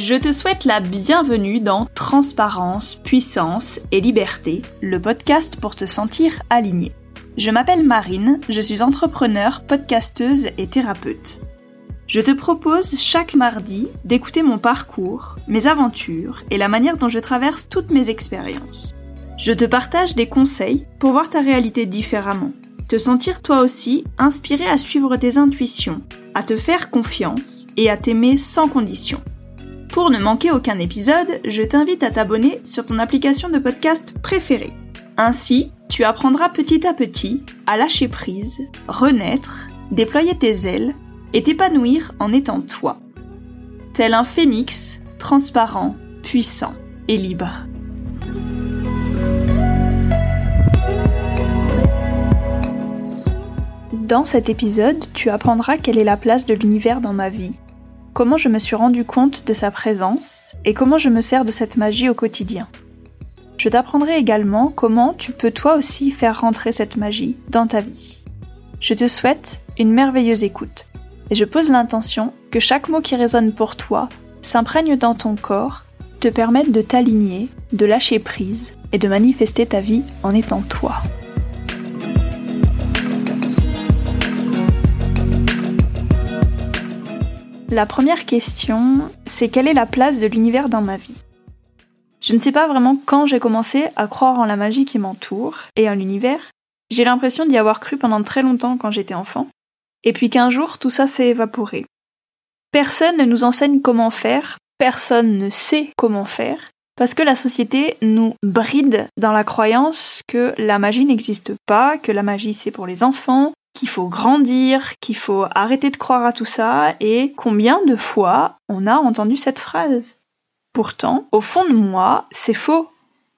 Je te souhaite la bienvenue dans Transparence, Puissance et Liberté, le podcast pour te sentir aligné. Je m'appelle Marine, je suis entrepreneur, podcasteuse et thérapeute. Je te propose chaque mardi d'écouter mon parcours, mes aventures et la manière dont je traverse toutes mes expériences. Je te partage des conseils pour voir ta réalité différemment, te sentir toi aussi inspiré à suivre tes intuitions, à te faire confiance et à t'aimer sans condition. Pour ne manquer aucun épisode, je t'invite à t'abonner sur ton application de podcast préférée. Ainsi, tu apprendras petit à petit à lâcher prise, renaître, déployer tes ailes et t'épanouir en étant toi. Tel un phénix, transparent, puissant et libre. Dans cet épisode, tu apprendras quelle est la place de l'univers dans ma vie comment je me suis rendu compte de sa présence et comment je me sers de cette magie au quotidien. Je t'apprendrai également comment tu peux toi aussi faire rentrer cette magie dans ta vie. Je te souhaite une merveilleuse écoute et je pose l'intention que chaque mot qui résonne pour toi s'imprègne dans ton corps, te permette de t'aligner, de lâcher prise et de manifester ta vie en étant toi. La première question, c'est quelle est la place de l'univers dans ma vie? Je ne sais pas vraiment quand j'ai commencé à croire en la magie qui m'entoure et en l'univers. J'ai l'impression d'y avoir cru pendant très longtemps quand j'étais enfant. Et puis qu'un jour, tout ça s'est évaporé. Personne ne nous enseigne comment faire, personne ne sait comment faire, parce que la société nous bride dans la croyance que la magie n'existe pas, que la magie c'est pour les enfants, qu'il faut grandir, qu'il faut arrêter de croire à tout ça, et combien de fois on a entendu cette phrase? Pourtant, au fond de moi, c'est faux.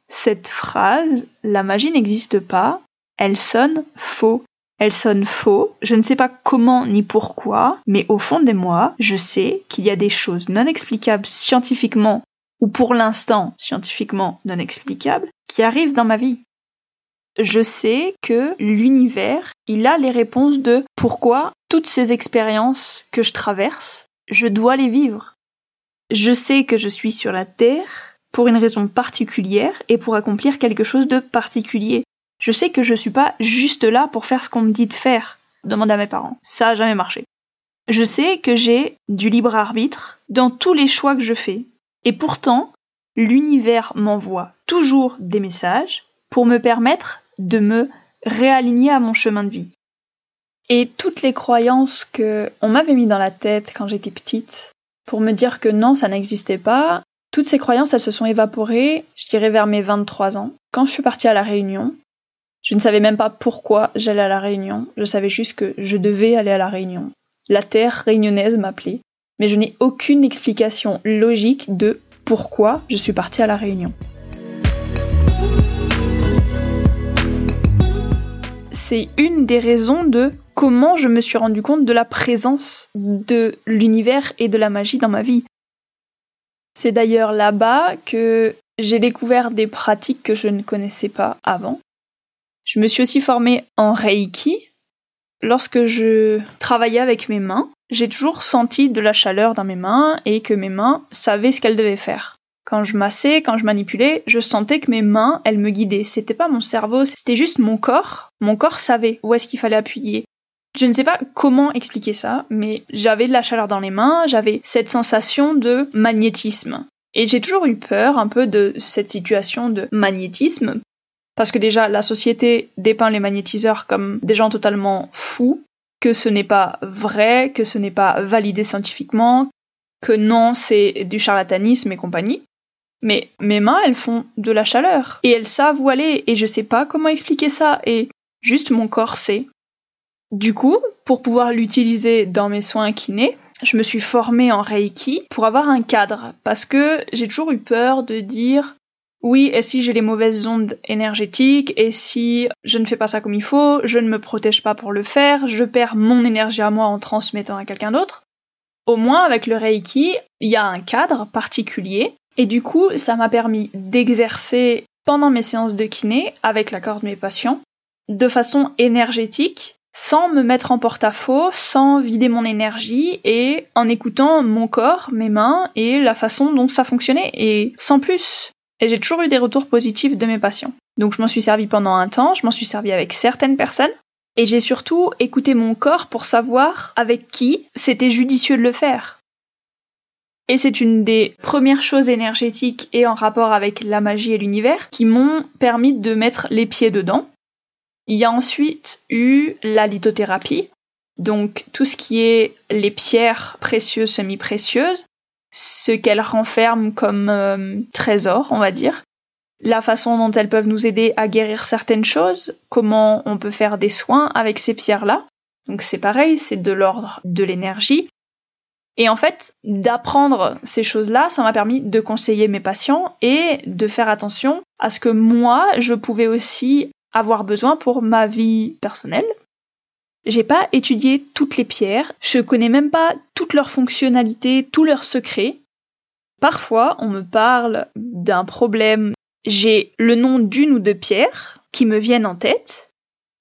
Cette phrase, la magie n'existe pas, elle sonne faux. Elle sonne faux, je ne sais pas comment ni pourquoi, mais au fond de moi, je sais qu'il y a des choses non explicables scientifiquement, ou pour l'instant scientifiquement non explicables, qui arrivent dans ma vie je sais que l'univers, il a les réponses de pourquoi toutes ces expériences que je traverse, je dois les vivre. Je sais que je suis sur la Terre pour une raison particulière et pour accomplir quelque chose de particulier. Je sais que je suis pas juste là pour faire ce qu'on me dit de faire. Demande à mes parents. Ça a jamais marché. Je sais que j'ai du libre arbitre dans tous les choix que je fais. Et pourtant, l'univers m'envoie toujours des messages pour me permettre de me réaligner à mon chemin de vie. Et toutes les croyances que on m'avait mis dans la tête quand j'étais petite pour me dire que non, ça n'existait pas, toutes ces croyances, elles se sont évaporées, je dirais vers mes 23 ans. Quand je suis partie à la Réunion, je ne savais même pas pourquoi j'allais à la Réunion, je savais juste que je devais aller à la Réunion. La terre réunionnaise m'appelait, mais je n'ai aucune explication logique de pourquoi je suis partie à la Réunion. C'est une des raisons de comment je me suis rendu compte de la présence de l'univers et de la magie dans ma vie. C'est d'ailleurs là-bas que j'ai découvert des pratiques que je ne connaissais pas avant. Je me suis aussi formée en Reiki. Lorsque je travaillais avec mes mains, j'ai toujours senti de la chaleur dans mes mains et que mes mains savaient ce qu'elles devaient faire. Quand je massais, quand je manipulais, je sentais que mes mains, elles me guidaient. C'était pas mon cerveau, c'était juste mon corps. Mon corps savait où est-ce qu'il fallait appuyer. Je ne sais pas comment expliquer ça, mais j'avais de la chaleur dans les mains, j'avais cette sensation de magnétisme. Et j'ai toujours eu peur un peu de cette situation de magnétisme, parce que déjà la société dépeint les magnétiseurs comme des gens totalement fous, que ce n'est pas vrai, que ce n'est pas validé scientifiquement, que non, c'est du charlatanisme et compagnie. Mais mes mains, elles font de la chaleur. Et elles savent où aller. Et je sais pas comment expliquer ça. Et juste mon corps sait. Du coup, pour pouvoir l'utiliser dans mes soins kinés, je me suis formée en Reiki pour avoir un cadre. Parce que j'ai toujours eu peur de dire oui, et si j'ai les mauvaises ondes énergétiques, et si je ne fais pas ça comme il faut, je ne me protège pas pour le faire, je perds mon énergie à moi en transmettant à quelqu'un d'autre. Au moins, avec le Reiki, il y a un cadre particulier et du coup, ça m'a permis d'exercer pendant mes séances de kiné, avec l'accord de mes patients, de façon énergétique, sans me mettre en porte-à-faux, sans vider mon énergie et en écoutant mon corps, mes mains et la façon dont ça fonctionnait et sans plus. Et j'ai toujours eu des retours positifs de mes patients. Donc je m'en suis servi pendant un temps, je m'en suis servi avec certaines personnes et j'ai surtout écouté mon corps pour savoir avec qui c'était judicieux de le faire. Et c'est une des premières choses énergétiques et en rapport avec la magie et l'univers qui m'ont permis de mettre les pieds dedans il y a ensuite eu la lithothérapie, donc tout ce qui est les pierres précieuses, semi-précieuses, ce qu'elles renferment comme euh, trésors, on va dire, la façon dont elles peuvent nous aider à guérir certaines choses, comment on peut faire des soins avec ces pierres-là. Donc c'est pareil, c'est de l'ordre de l'énergie. Et en fait, d'apprendre ces choses-là, ça m'a permis de conseiller mes patients et de faire attention à ce que moi, je pouvais aussi avoir besoin pour ma vie personnelle. J'ai pas étudié toutes les pierres, je connais même pas toutes leurs fonctionnalités, tous leurs secrets. Parfois, on me parle d'un problème, j'ai le nom d'une ou deux pierres qui me viennent en tête,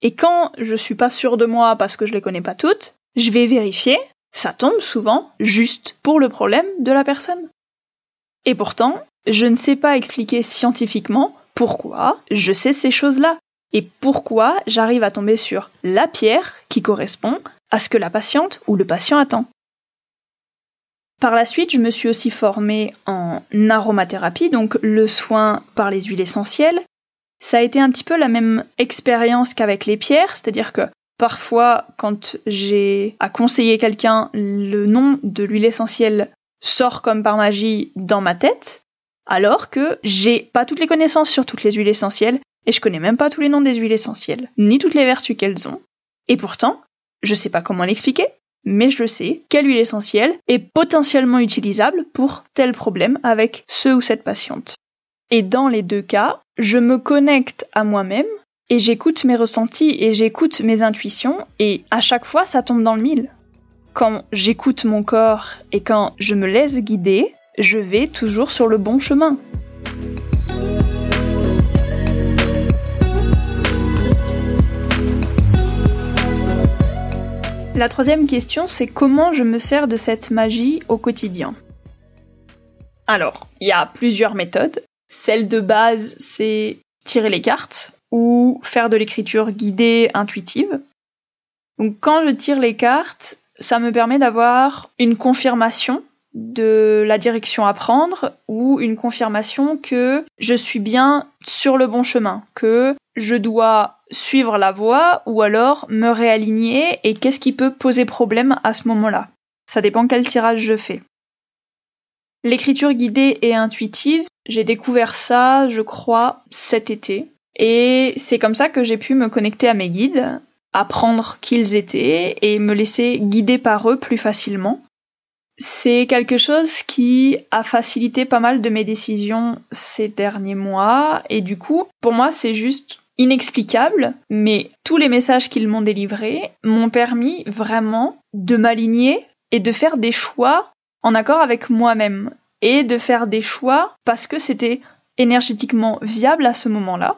et quand je suis pas sûre de moi parce que je les connais pas toutes, je vais vérifier, ça tombe souvent juste pour le problème de la personne. Et pourtant, je ne sais pas expliquer scientifiquement pourquoi je sais ces choses-là et pourquoi j'arrive à tomber sur la pierre qui correspond à ce que la patiente ou le patient attend. Par la suite, je me suis aussi formée en aromathérapie, donc le soin par les huiles essentielles. Ça a été un petit peu la même expérience qu'avec les pierres, c'est-à-dire que parfois, quand j'ai à conseiller quelqu'un, le nom de l'huile essentielle sort comme par magie dans ma tête, alors que j'ai pas toutes les connaissances sur toutes les huiles essentielles et je connais même pas tous les noms des huiles essentielles, ni toutes les vertus qu'elles ont. Et pourtant, je sais pas comment l'expliquer, mais je sais quelle huile essentielle est potentiellement utilisable pour tel problème avec ce ou cette patiente. Et dans les deux cas, je me connecte à moi-même et j'écoute mes ressentis et j'écoute mes intuitions et à chaque fois ça tombe dans le mille. Quand j'écoute mon corps et quand je me laisse guider, je vais toujours sur le bon chemin. La troisième question, c'est comment je me sers de cette magie au quotidien? Alors, il y a plusieurs méthodes. Celle de base, c'est tirer les cartes ou faire de l'écriture guidée intuitive. Donc quand je tire les cartes, ça me permet d'avoir une confirmation de la direction à prendre ou une confirmation que je suis bien sur le bon chemin, que je dois suivre la voie ou alors me réaligner et qu'est-ce qui peut poser problème à ce moment-là. Ça dépend quel tirage je fais. L'écriture guidée et intuitive, j'ai découvert ça, je crois, cet été. Et c'est comme ça que j'ai pu me connecter à mes guides, apprendre qui ils étaient et me laisser guider par eux plus facilement. C'est quelque chose qui a facilité pas mal de mes décisions ces derniers mois et du coup, pour moi, c'est juste inexplicable, mais tous les messages qu'ils m'ont délivrés m'ont permis vraiment de m'aligner et de faire des choix en accord avec moi-même et de faire des choix parce que c'était énergétiquement viable à ce moment-là.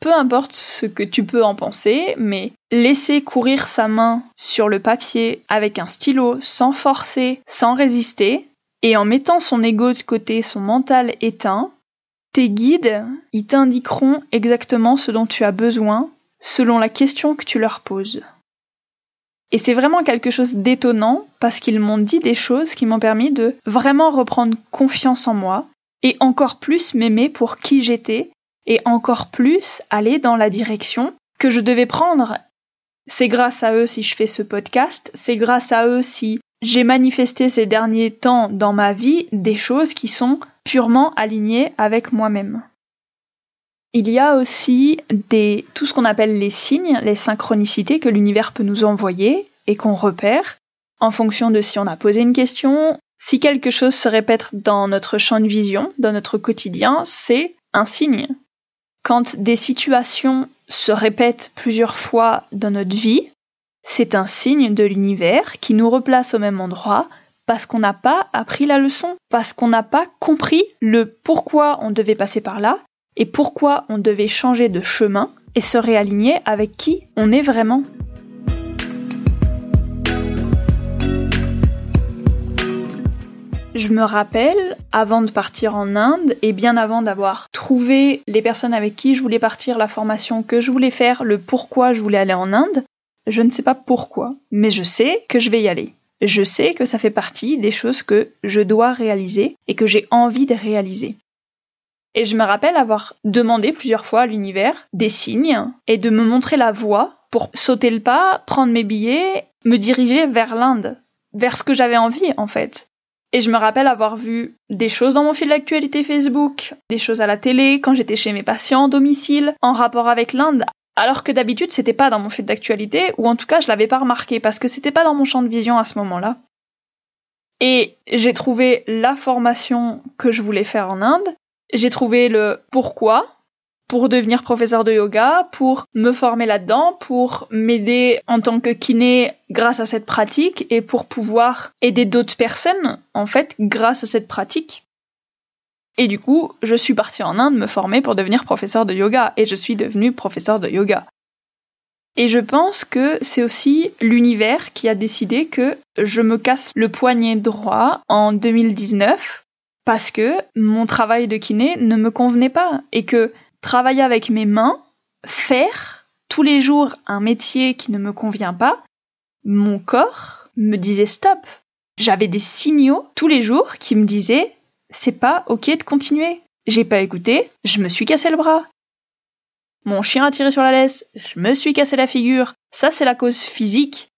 Peu importe ce que tu peux en penser, mais laisser courir sa main sur le papier avec un stylo sans forcer, sans résister, et en mettant son ego de côté, son mental éteint, tes guides, ils t'indiqueront exactement ce dont tu as besoin selon la question que tu leur poses. Et c'est vraiment quelque chose d'étonnant parce qu'ils m'ont dit des choses qui m'ont permis de vraiment reprendre confiance en moi et encore plus m'aimer pour qui j'étais et encore plus aller dans la direction que je devais prendre. C'est grâce à eux si je fais ce podcast, c'est grâce à eux si j'ai manifesté ces derniers temps dans ma vie des choses qui sont purement alignées avec moi-même. Il y a aussi des, tout ce qu'on appelle les signes, les synchronicités que l'univers peut nous envoyer et qu'on repère en fonction de si on a posé une question, si quelque chose se répète dans notre champ de vision, dans notre quotidien, c'est un signe. Quand des situations se répètent plusieurs fois dans notre vie, c'est un signe de l'univers qui nous replace au même endroit parce qu'on n'a pas appris la leçon, parce qu'on n'a pas compris le pourquoi on devait passer par là et pourquoi on devait changer de chemin et se réaligner avec qui on est vraiment. Je me rappelle, avant de partir en Inde, et bien avant d'avoir trouvé les personnes avec qui je voulais partir, la formation que je voulais faire, le pourquoi je voulais aller en Inde, je ne sais pas pourquoi, mais je sais que je vais y aller. Je sais que ça fait partie des choses que je dois réaliser et que j'ai envie de réaliser. Et je me rappelle avoir demandé plusieurs fois à l'univers des signes et de me montrer la voie pour sauter le pas, prendre mes billets, me diriger vers l'Inde, vers ce que j'avais envie en fait. Et je me rappelle avoir vu des choses dans mon fil d'actualité Facebook, des choses à la télé, quand j'étais chez mes patients, domicile, en rapport avec l'Inde, alors que d'habitude c'était pas dans mon fil d'actualité, ou en tout cas je l'avais pas remarqué parce que c'était pas dans mon champ de vision à ce moment-là. Et j'ai trouvé la formation que je voulais faire en Inde, j'ai trouvé le pourquoi pour devenir professeur de yoga, pour me former là-dedans, pour m'aider en tant que kiné grâce à cette pratique et pour pouvoir aider d'autres personnes, en fait, grâce à cette pratique. Et du coup, je suis partie en Inde me former pour devenir professeur de yoga et je suis devenue professeur de yoga. Et je pense que c'est aussi l'univers qui a décidé que je me casse le poignet droit en 2019 parce que mon travail de kiné ne me convenait pas et que travailler avec mes mains, faire tous les jours un métier qui ne me convient pas, mon corps me disait stop. J'avais des signaux tous les jours qui me disaient c'est pas ok de continuer. J'ai pas écouté, je me suis cassé le bras. Mon chien a tiré sur la laisse, je me suis cassé la figure. Ça c'est la cause physique.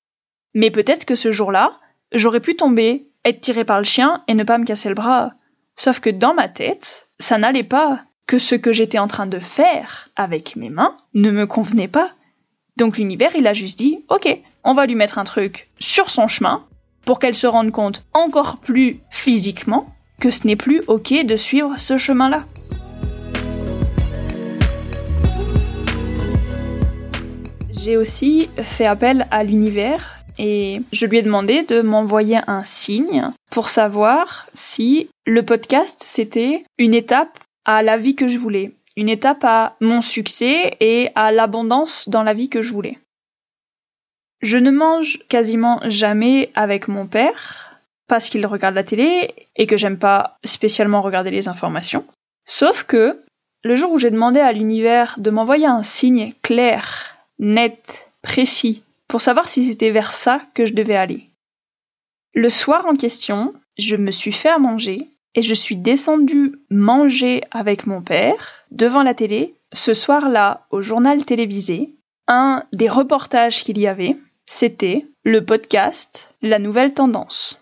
Mais peut-être que ce jour-là, j'aurais pu tomber, être tiré par le chien et ne pas me casser le bras. Sauf que dans ma tête, ça n'allait pas, que ce que j'étais en train de faire avec mes mains ne me convenait pas. Donc l'univers, il a juste dit, ok, on va lui mettre un truc sur son chemin pour qu'elle se rende compte encore plus physiquement que ce n'est plus ok de suivre ce chemin-là. J'ai aussi fait appel à l'univers et je lui ai demandé de m'envoyer un signe pour savoir si le podcast c'était une étape à la vie que je voulais, une étape à mon succès et à l'abondance dans la vie que je voulais. Je ne mange quasiment jamais avec mon père parce qu'il regarde la télé et que j'aime pas spécialement regarder les informations. Sauf que le jour où j'ai demandé à l'univers de m'envoyer un signe clair, net, précis pour savoir si c'était vers ça que je devais aller. Le soir en question, je me suis fait à manger et je suis descendue manger avec mon père devant la télé. Ce soir-là, au journal télévisé, un des reportages qu'il y avait, c'était le podcast La nouvelle tendance.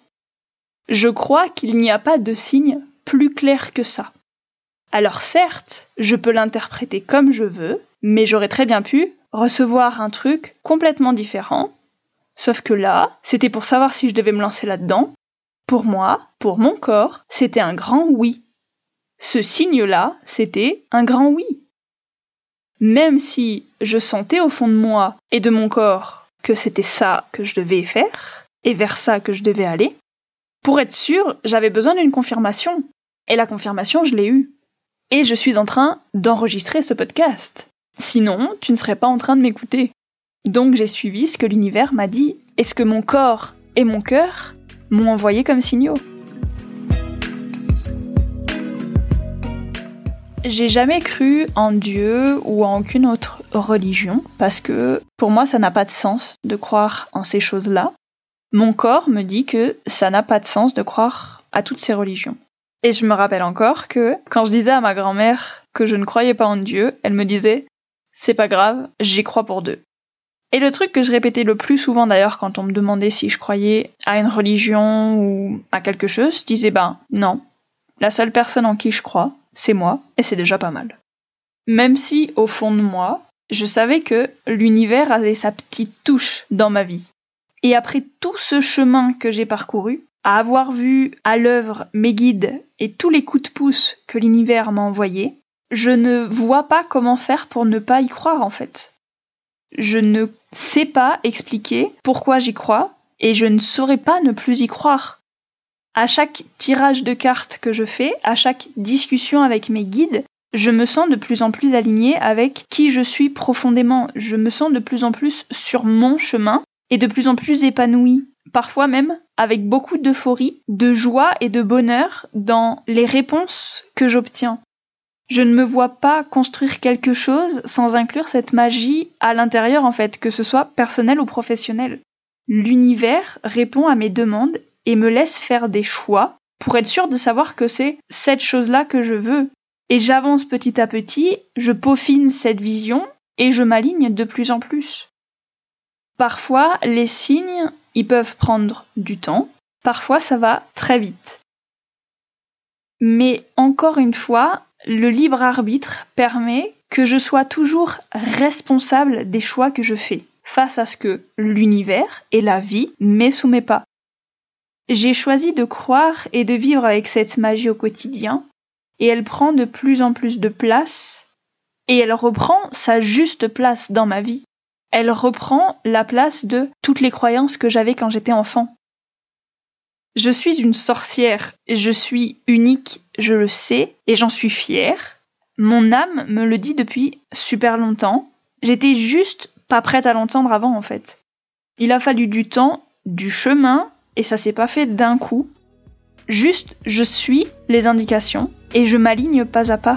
Je crois qu'il n'y a pas de signe plus clair que ça. Alors certes, je peux l'interpréter comme je veux, mais j'aurais très bien pu recevoir un truc complètement différent. Sauf que là, c'était pour savoir si je devais me lancer là-dedans. Pour moi, pour mon corps, c'était un grand oui. Ce signe-là, c'était un grand oui. Même si je sentais au fond de moi et de mon corps que c'était ça que je devais faire, et vers ça que je devais aller, pour être sûr, j'avais besoin d'une confirmation. Et la confirmation, je l'ai eue. Et je suis en train d'enregistrer ce podcast. Sinon, tu ne serais pas en train de m'écouter. Donc j'ai suivi ce que l'univers m'a dit et ce que mon corps et mon cœur m'ont envoyé comme signaux. J'ai jamais cru en Dieu ou en aucune autre religion parce que pour moi ça n'a pas de sens de croire en ces choses-là. Mon corps me dit que ça n'a pas de sens de croire à toutes ces religions. Et je me rappelle encore que quand je disais à ma grand-mère que je ne croyais pas en Dieu, elle me disait c'est pas grave, j'y crois pour deux. Et le truc que je répétais le plus souvent d'ailleurs quand on me demandait si je croyais à une religion ou à quelque chose, je disais ben non. La seule personne en qui je crois, c'est moi, et c'est déjà pas mal. Même si, au fond de moi, je savais que l'univers avait sa petite touche dans ma vie. Et après tout ce chemin que j'ai parcouru, à avoir vu à l'œuvre mes guides et tous les coups de pouce que l'univers m'a envoyés, je ne vois pas comment faire pour ne pas y croire en fait. Je ne sais pas expliquer pourquoi j'y crois et je ne saurais pas ne plus y croire. À chaque tirage de cartes que je fais, à chaque discussion avec mes guides, je me sens de plus en plus alignée avec qui je suis profondément. Je me sens de plus en plus sur mon chemin et de plus en plus épanouie. Parfois même avec beaucoup d'euphorie, de joie et de bonheur dans les réponses que j'obtiens. Je ne me vois pas construire quelque chose sans inclure cette magie à l'intérieur en fait, que ce soit personnel ou professionnel. L'univers répond à mes demandes et me laisse faire des choix pour être sûr de savoir que c'est cette chose-là que je veux. Et j'avance petit à petit, je peaufine cette vision et je m'aligne de plus en plus. Parfois, les signes, ils peuvent prendre du temps, parfois ça va très vite. Mais encore une fois, le libre arbitre permet que je sois toujours responsable des choix que je fais face à ce que l'univers et la vie met sous mes pas. J'ai choisi de croire et de vivre avec cette magie au quotidien, et elle prend de plus en plus de place, et elle reprend sa juste place dans ma vie. Elle reprend la place de toutes les croyances que j'avais quand j'étais enfant. Je suis une sorcière, je suis unique, je le sais, et j'en suis fière. Mon âme me le dit depuis super longtemps. J'étais juste pas prête à l'entendre avant, en fait. Il a fallu du temps, du chemin, et ça s'est pas fait d'un coup. Juste, je suis les indications, et je m'aligne pas à pas.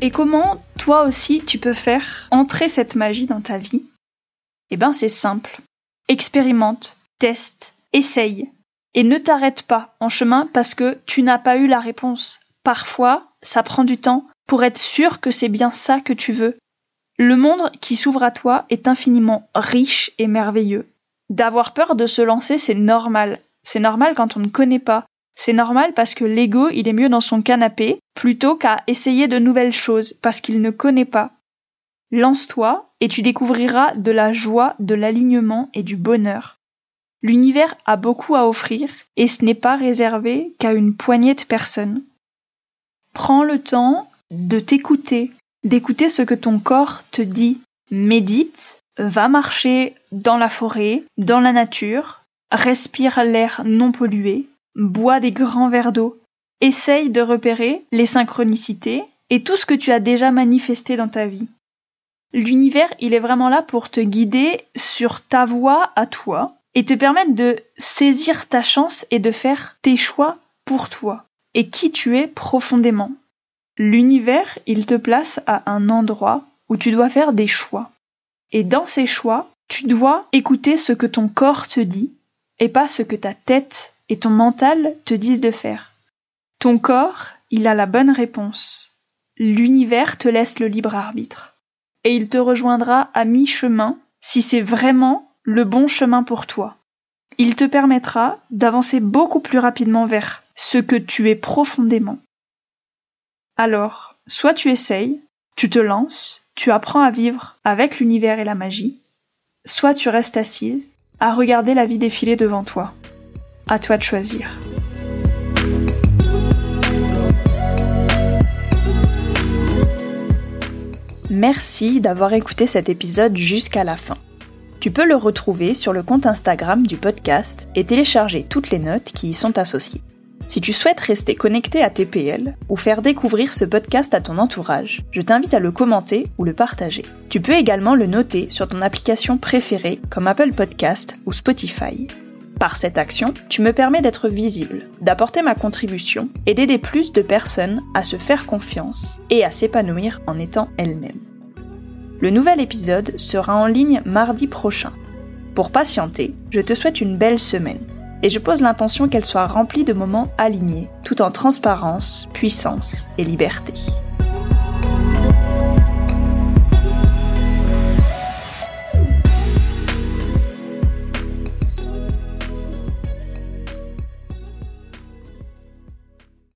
Et comment toi aussi tu peux faire entrer cette magie dans ta vie Eh ben c'est simple. Expérimente, teste, essaye. Et ne t'arrête pas en chemin parce que tu n'as pas eu la réponse. Parfois, ça prend du temps pour être sûr que c'est bien ça que tu veux. Le monde qui s'ouvre à toi est infiniment riche et merveilleux. D'avoir peur de se lancer, c'est normal. C'est normal quand on ne connaît pas. C'est normal parce que l'ego, il est mieux dans son canapé plutôt qu'à essayer de nouvelles choses parce qu'il ne connaît pas. Lance-toi et tu découvriras de la joie, de l'alignement et du bonheur. L'univers a beaucoup à offrir et ce n'est pas réservé qu'à une poignée de personnes. Prends le temps de t'écouter, d'écouter ce que ton corps te dit. Médite, va marcher dans la forêt, dans la nature, respire l'air non pollué, bois des grands verres d'eau, essaye de repérer les synchronicités et tout ce que tu as déjà manifesté dans ta vie. L'univers, il est vraiment là pour te guider sur ta voie à toi et te permettre de saisir ta chance et de faire tes choix pour toi et qui tu es profondément. L'univers, il te place à un endroit où tu dois faire des choix. Et dans ces choix, tu dois écouter ce que ton corps te dit et pas ce que ta tête et ton mental te disent de faire. Ton corps, il a la bonne réponse. L'univers te laisse le libre arbitre. Et il te rejoindra à mi-chemin si c'est vraiment le bon chemin pour toi. Il te permettra d'avancer beaucoup plus rapidement vers ce que tu es profondément. Alors, soit tu essayes, tu te lances, tu apprends à vivre avec l'univers et la magie, soit tu restes assise à regarder la vie défiler devant toi. À toi de choisir. Merci d'avoir écouté cet épisode jusqu'à la fin. Tu peux le retrouver sur le compte Instagram du podcast et télécharger toutes les notes qui y sont associées. Si tu souhaites rester connecté à TPL ou faire découvrir ce podcast à ton entourage, je t'invite à le commenter ou le partager. Tu peux également le noter sur ton application préférée comme Apple Podcast ou Spotify. Par cette action, tu me permets d'être visible, d'apporter ma contribution et d'aider plus de personnes à se faire confiance et à s'épanouir en étant elles-mêmes. Le nouvel épisode sera en ligne mardi prochain. Pour patienter, je te souhaite une belle semaine et je pose l'intention qu'elle soit remplie de moments alignés, tout en transparence, puissance et liberté.